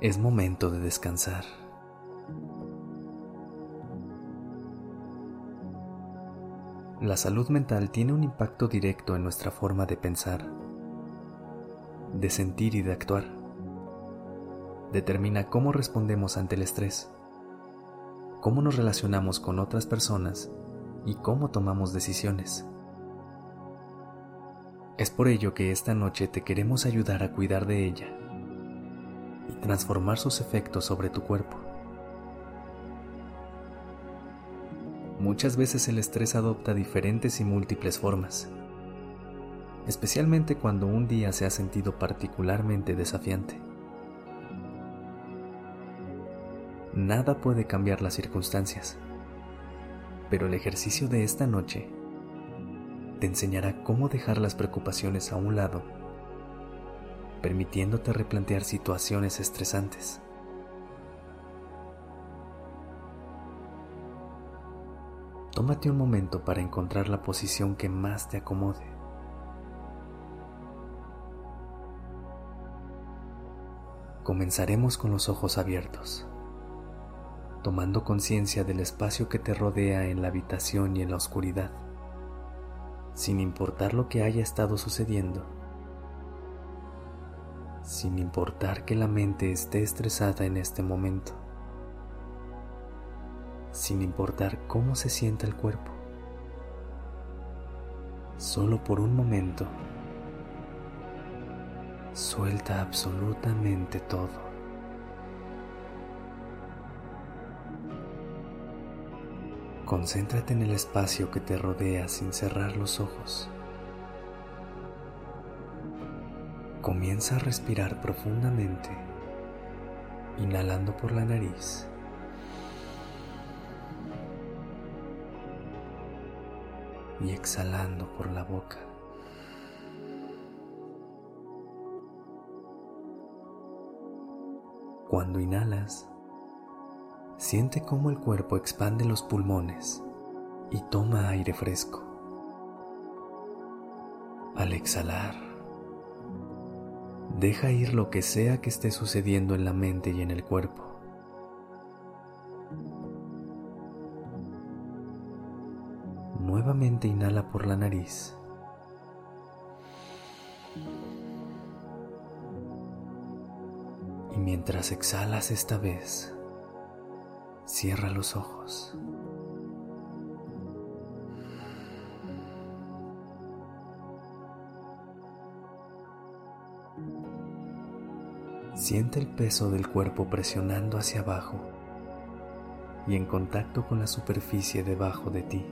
Es momento de descansar. La salud mental tiene un impacto directo en nuestra forma de pensar, de sentir y de actuar. Determina cómo respondemos ante el estrés, cómo nos relacionamos con otras personas y cómo tomamos decisiones. Es por ello que esta noche te queremos ayudar a cuidar de ella transformar sus efectos sobre tu cuerpo. Muchas veces el estrés adopta diferentes y múltiples formas, especialmente cuando un día se ha sentido particularmente desafiante. Nada puede cambiar las circunstancias, pero el ejercicio de esta noche te enseñará cómo dejar las preocupaciones a un lado, permitiéndote replantear situaciones estresantes. Tómate un momento para encontrar la posición que más te acomode. Comenzaremos con los ojos abiertos, tomando conciencia del espacio que te rodea en la habitación y en la oscuridad, sin importar lo que haya estado sucediendo, sin importar que la mente esté estresada en este momento sin importar cómo se sienta el cuerpo. Solo por un momento, suelta absolutamente todo. Concéntrate en el espacio que te rodea sin cerrar los ojos. Comienza a respirar profundamente, inhalando por la nariz y exhalando por la boca. Cuando inhalas, siente cómo el cuerpo expande los pulmones y toma aire fresco. Al exhalar, deja ir lo que sea que esté sucediendo en la mente y en el cuerpo. Nuevamente inhala por la nariz. Y mientras exhalas esta vez, cierra los ojos. Siente el peso del cuerpo presionando hacia abajo y en contacto con la superficie debajo de ti.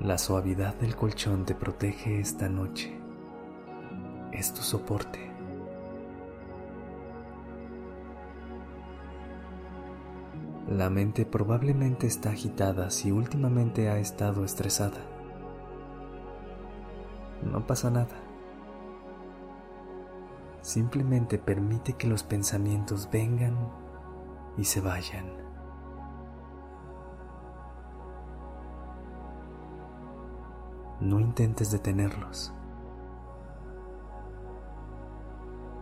La suavidad del colchón te protege esta noche. Es tu soporte. La mente probablemente está agitada si últimamente ha estado estresada. No pasa nada. Simplemente permite que los pensamientos vengan y se vayan. no intentes detenerlos.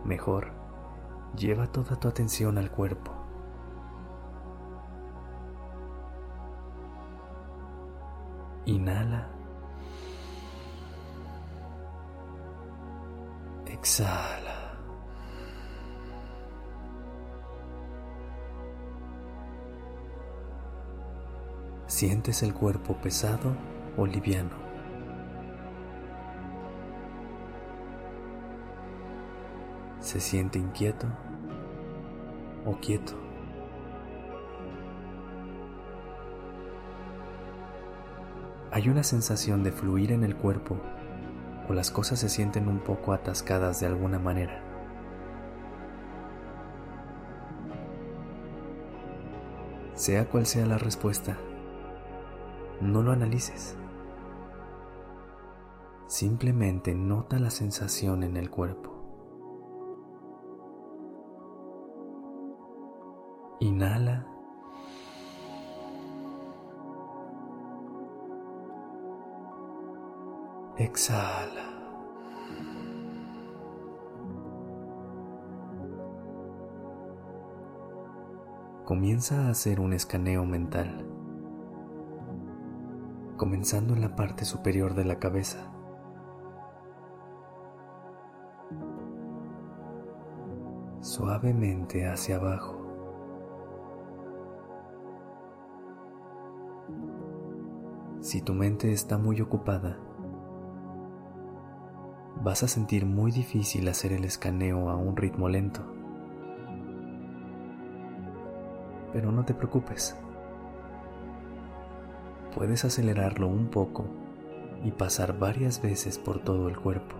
Mejor, lleva toda tu atención al cuerpo. Inhala. Exhala. Sientes el cuerpo pesado o liviano. se siente inquieto o quieto. Hay una sensación de fluir en el cuerpo o las cosas se sienten un poco atascadas de alguna manera. Sea cual sea la respuesta, no lo analices. Simplemente nota la sensación en el cuerpo. Inhala. Exhala. Comienza a hacer un escaneo mental, comenzando en la parte superior de la cabeza. Suavemente hacia abajo. Si tu mente está muy ocupada, vas a sentir muy difícil hacer el escaneo a un ritmo lento. Pero no te preocupes. Puedes acelerarlo un poco y pasar varias veces por todo el cuerpo.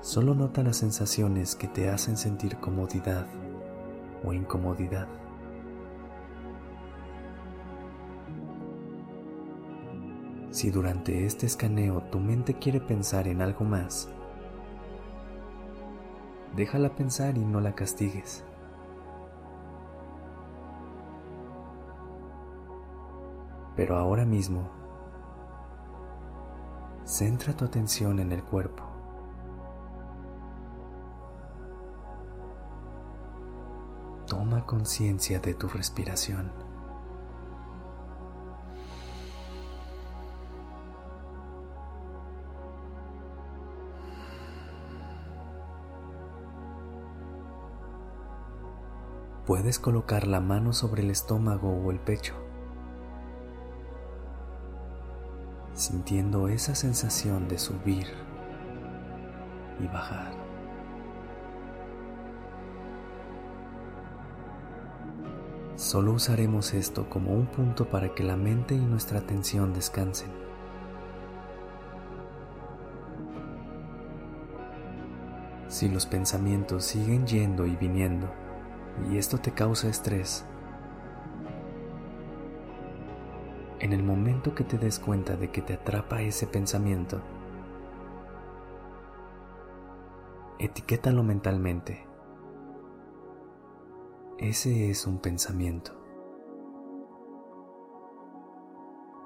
Solo nota las sensaciones que te hacen sentir comodidad o incomodidad. Si durante este escaneo tu mente quiere pensar en algo más, déjala pensar y no la castigues. Pero ahora mismo, centra tu atención en el cuerpo. Toma conciencia de tu respiración. Puedes colocar la mano sobre el estómago o el pecho, sintiendo esa sensación de subir y bajar. Solo usaremos esto como un punto para que la mente y nuestra atención descansen. Si los pensamientos siguen yendo y viniendo, y esto te causa estrés, en el momento que te des cuenta de que te atrapa ese pensamiento, etiquétalo mentalmente. Ese es un pensamiento.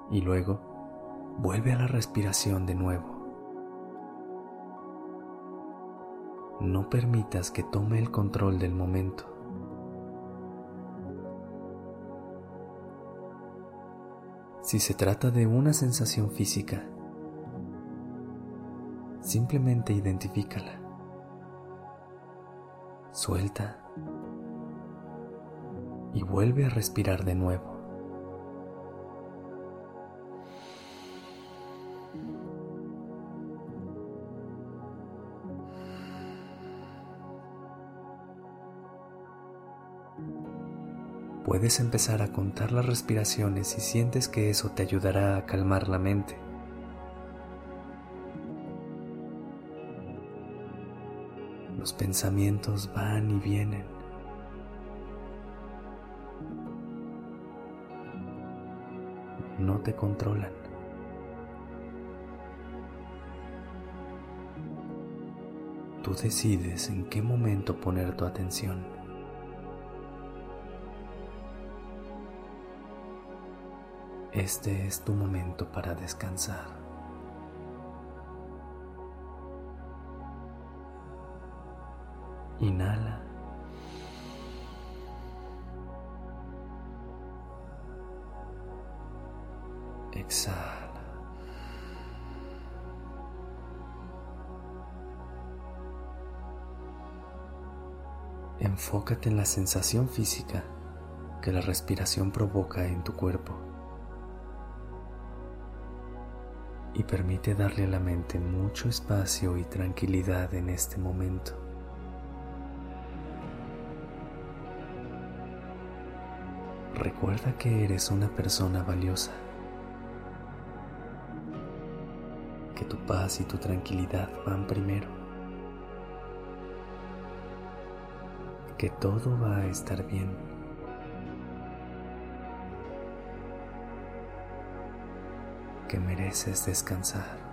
Y luego vuelve a la respiración de nuevo. No permitas que tome el control del momento. Si se trata de una sensación física, simplemente identifícala. Suelta y vuelve a respirar de nuevo. Puedes empezar a contar las respiraciones si sientes que eso te ayudará a calmar la mente. Los pensamientos van y vienen. No te controlan. Tú decides en qué momento poner tu atención. Este es tu momento para descansar. Inhala. Exhala. Enfócate en la sensación física que la respiración provoca en tu cuerpo. Y permite darle a la mente mucho espacio y tranquilidad en este momento. Recuerda que eres una persona valiosa que tu paz y tu tranquilidad van primero, que todo va a estar bien. Que mereces descansar.